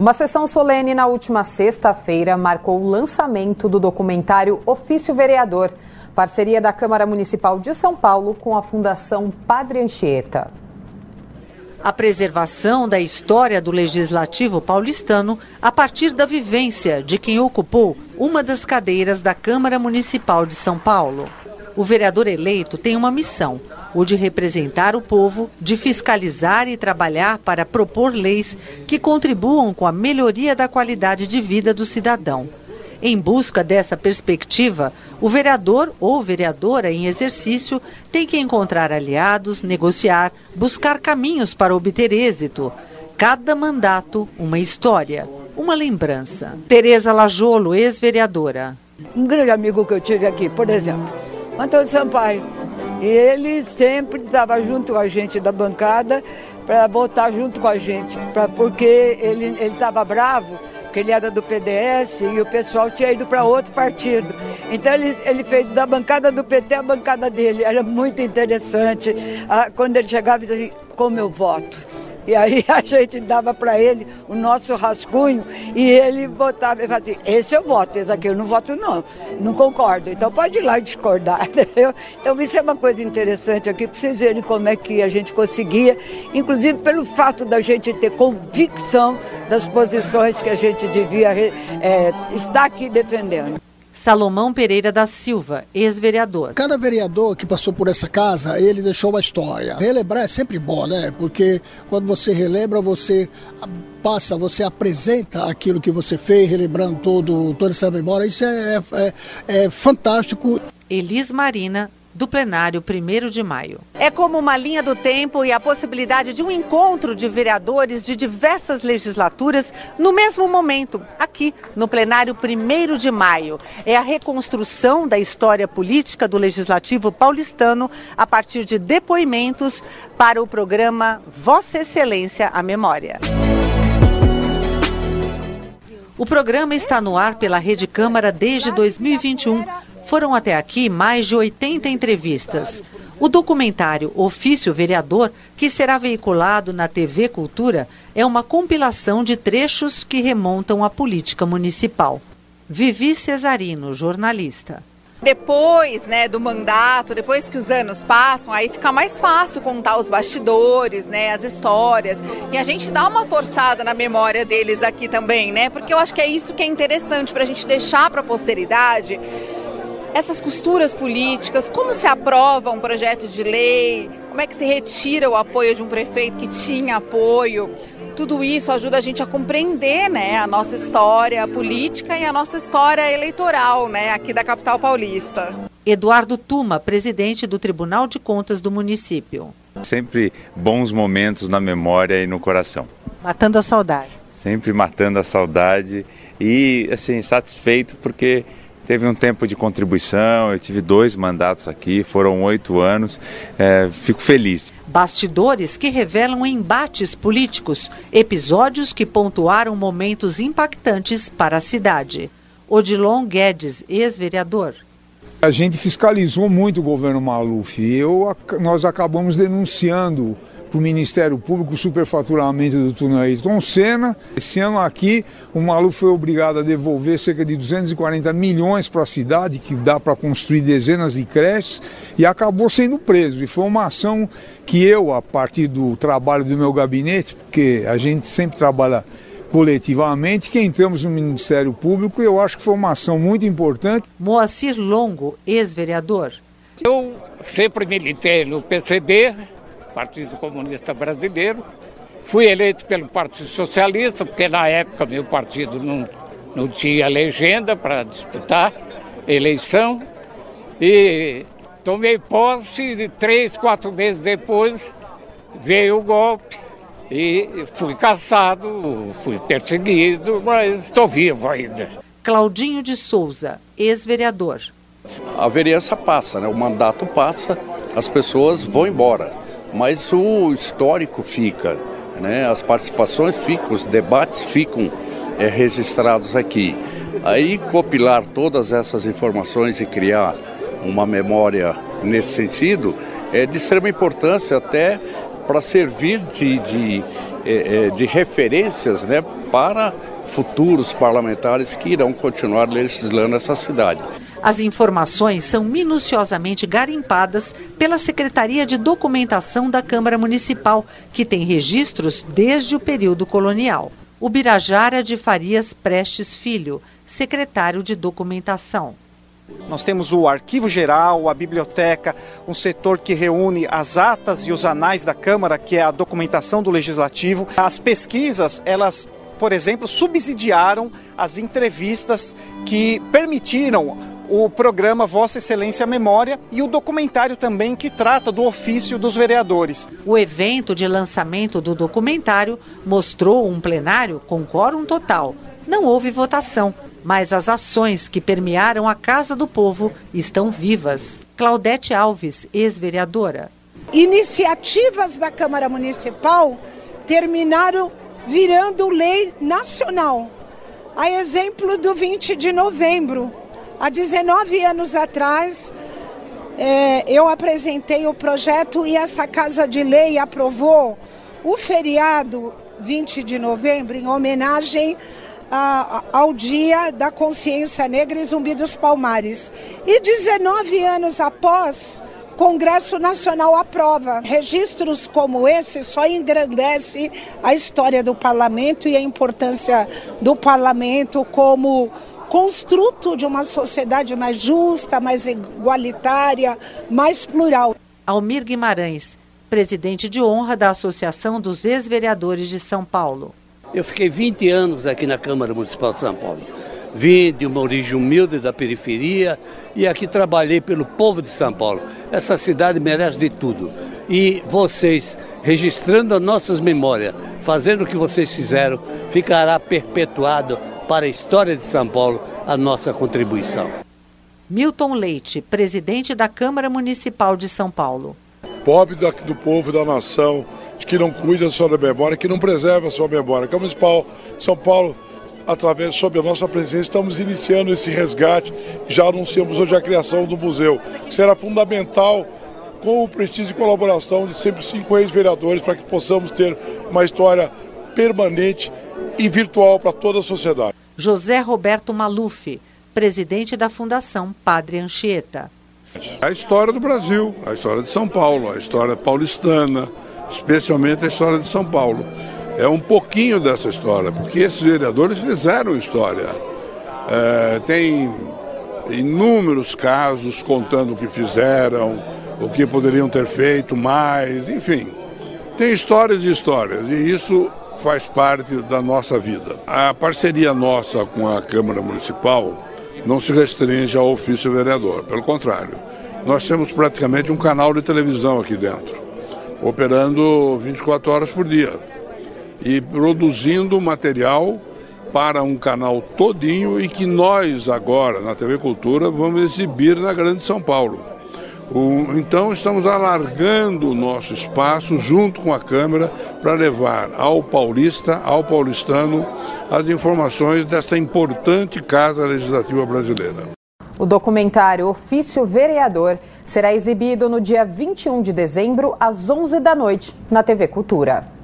Uma sessão solene na última sexta-feira marcou o lançamento do documentário Ofício Vereador, parceria da Câmara Municipal de São Paulo com a Fundação Padre Anchieta. A preservação da história do legislativo paulistano a partir da vivência de quem ocupou uma das cadeiras da Câmara Municipal de São Paulo. O vereador eleito tem uma missão: o de representar o povo, de fiscalizar e trabalhar para propor leis que contribuam com a melhoria da qualidade de vida do cidadão. Em busca dessa perspectiva, o vereador ou vereadora em exercício tem que encontrar aliados, negociar, buscar caminhos para obter êxito. Cada mandato, uma história, uma lembrança. Tereza Lajolo, ex-vereadora. Um grande amigo que eu tive aqui, por exemplo, Antônio Sampaio. E ele sempre estava junto com a gente da bancada para votar junto com a gente, pra, porque ele estava bravo porque ele era do PDS e o pessoal tinha ido para outro partido. Então ele, ele fez da bancada do PT a bancada dele. Era muito interessante. Ah, quando ele chegava dizia assim, como eu voto. E aí a gente dava para ele o nosso rascunho e ele votava e falava assim, esse eu voto, esse aqui eu não voto não, não concordo. Então pode ir lá e discordar, entendeu? Então isso é uma coisa interessante aqui para vocês verem como é que a gente conseguia, inclusive pelo fato da gente ter convicção das posições que a gente devia é, estar aqui defendendo. Salomão Pereira da Silva, ex-vereador. Cada vereador que passou por essa casa, ele deixou uma história. Relembrar é sempre bom, né? Porque quando você relembra, você passa, você apresenta aquilo que você fez, relembrando todo, toda essa memória. Isso é, é, é fantástico. Elis Marina, do plenário 1 de maio. É como uma linha do tempo e a possibilidade de um encontro de vereadores de diversas legislaturas no mesmo momento, aqui no plenário 1 de maio. É a reconstrução da história política do legislativo paulistano a partir de depoimentos para o programa Vossa Excelência a Memória. O programa está no ar pela Rede Câmara desde 2021 foram até aqui mais de 80 entrevistas. O documentário Ofício Vereador, que será veiculado na TV Cultura, é uma compilação de trechos que remontam à política municipal. Vivi Cesarino, jornalista. Depois né, do mandato, depois que os anos passam, aí fica mais fácil contar os bastidores, né, as histórias. E a gente dá uma forçada na memória deles aqui também, né? Porque eu acho que é isso que é interessante para a gente deixar para a posteridade essas costuras políticas, como se aprova um projeto de lei, como é que se retira o apoio de um prefeito que tinha apoio. Tudo isso ajuda a gente a compreender né, a nossa história política e a nossa história eleitoral né, aqui da capital paulista. Eduardo Tuma, presidente do Tribunal de Contas do município. Sempre bons momentos na memória e no coração. Matando a saudade. Sempre matando a saudade e assim satisfeito porque teve um tempo de contribuição, eu tive dois mandatos aqui, foram oito anos, é, fico feliz. Bastidores que revelam embates políticos, episódios que pontuaram momentos impactantes para a cidade. Odilon Guedes, ex-vereador. A gente fiscalizou muito o governo Maluf e eu, nós acabamos denunciando para o Ministério Público o superfaturamento do túnel Ayrton Senna. Esse ano aqui, o Malu foi obrigado a devolver cerca de 240 milhões para a cidade, que dá para construir dezenas de creches, e acabou sendo preso. E foi uma ação que eu, a partir do trabalho do meu gabinete, porque a gente sempre trabalha coletivamente, que entramos no Ministério Público, e eu acho que foi uma ação muito importante. Moacir Longo, ex-vereador. Eu sempre militei no PCB, Partido Comunista Brasileiro. Fui eleito pelo Partido Socialista, porque na época meu partido não, não tinha legenda para disputar eleição. E tomei posse e três, quatro meses depois veio o golpe e fui caçado, fui perseguido, mas estou vivo ainda. Claudinho de Souza, ex-vereador. A vereança passa, né? o mandato passa, as pessoas vão embora mas o histórico fica, né? as participações ficam, os debates ficam é, registrados aqui. Aí copilar todas essas informações e criar uma memória nesse sentido é de extrema importância até para servir de, de, é, de referências né, para futuros parlamentares que irão continuar legislando essa cidade. As informações são minuciosamente garimpadas pela Secretaria de Documentação da Câmara Municipal, que tem registros desde o período colonial. O Birajara de Farias Prestes Filho, secretário de Documentação. Nós temos o arquivo geral, a biblioteca, um setor que reúne as atas e os anais da Câmara, que é a documentação do legislativo. As pesquisas, elas, por exemplo, subsidiaram as entrevistas que permitiram o programa Vossa Excelência Memória e o documentário também que trata do ofício dos vereadores. O evento de lançamento do documentário mostrou um plenário com quórum total. Não houve votação, mas as ações que permearam a Casa do Povo estão vivas. Claudete Alves, ex-vereadora. Iniciativas da Câmara Municipal terminaram virando lei nacional. A exemplo do 20 de novembro. Há 19 anos atrás, é, eu apresentei o projeto e essa Casa de Lei aprovou o feriado 20 de novembro em homenagem a, ao Dia da Consciência Negra e Zumbi dos Palmares. E 19 anos após, Congresso Nacional aprova. Registros como esse só engrandece a história do parlamento e a importância do parlamento como construto de uma sociedade mais justa, mais igualitária, mais plural. Almir Guimarães, presidente de honra da Associação dos Ex-Vereadores de São Paulo. Eu fiquei 20 anos aqui na Câmara Municipal de São Paulo. Vim de uma origem humilde da periferia e aqui trabalhei pelo povo de São Paulo. Essa cidade merece de tudo. E vocês, registrando as nossas memórias, fazendo o que vocês fizeram, ficará perpetuado para a história de São Paulo a nossa contribuição. Milton Leite, presidente da Câmara Municipal de São Paulo. Pobre do povo e da nação, que não cuida da sua memória, que não preserva a sua memória. Câmara Municipal de São Paulo, através, sob a nossa presença, estamos iniciando esse resgate. Já anunciamos hoje a criação do museu, que será fundamental com o prestígio e colaboração de sempre cinco ex-vereadores para que possamos ter uma história permanente e virtual para toda a sociedade. José Roberto Maluf, presidente da Fundação Padre Anchieta. A história do Brasil, a história de São Paulo, a história paulistana, especialmente a história de São Paulo. É um pouquinho dessa história, porque esses vereadores fizeram história. É, tem inúmeros casos contando o que fizeram, o que poderiam ter feito mais, enfim. Tem histórias e histórias, e isso faz parte da nossa vida. A parceria nossa com a Câmara Municipal não se restringe ao ofício vereador, pelo contrário. Nós temos praticamente um canal de televisão aqui dentro operando 24 horas por dia e produzindo material para um canal todinho e que nós agora, na TV Cultura, vamos exibir na Grande São Paulo. Então estamos alargando o nosso espaço junto com a Câmara para levar ao paulista, ao paulistano, as informações desta importante Casa Legislativa Brasileira. O documentário Ofício Vereador será exibido no dia 21 de dezembro, às 11 da noite, na TV Cultura.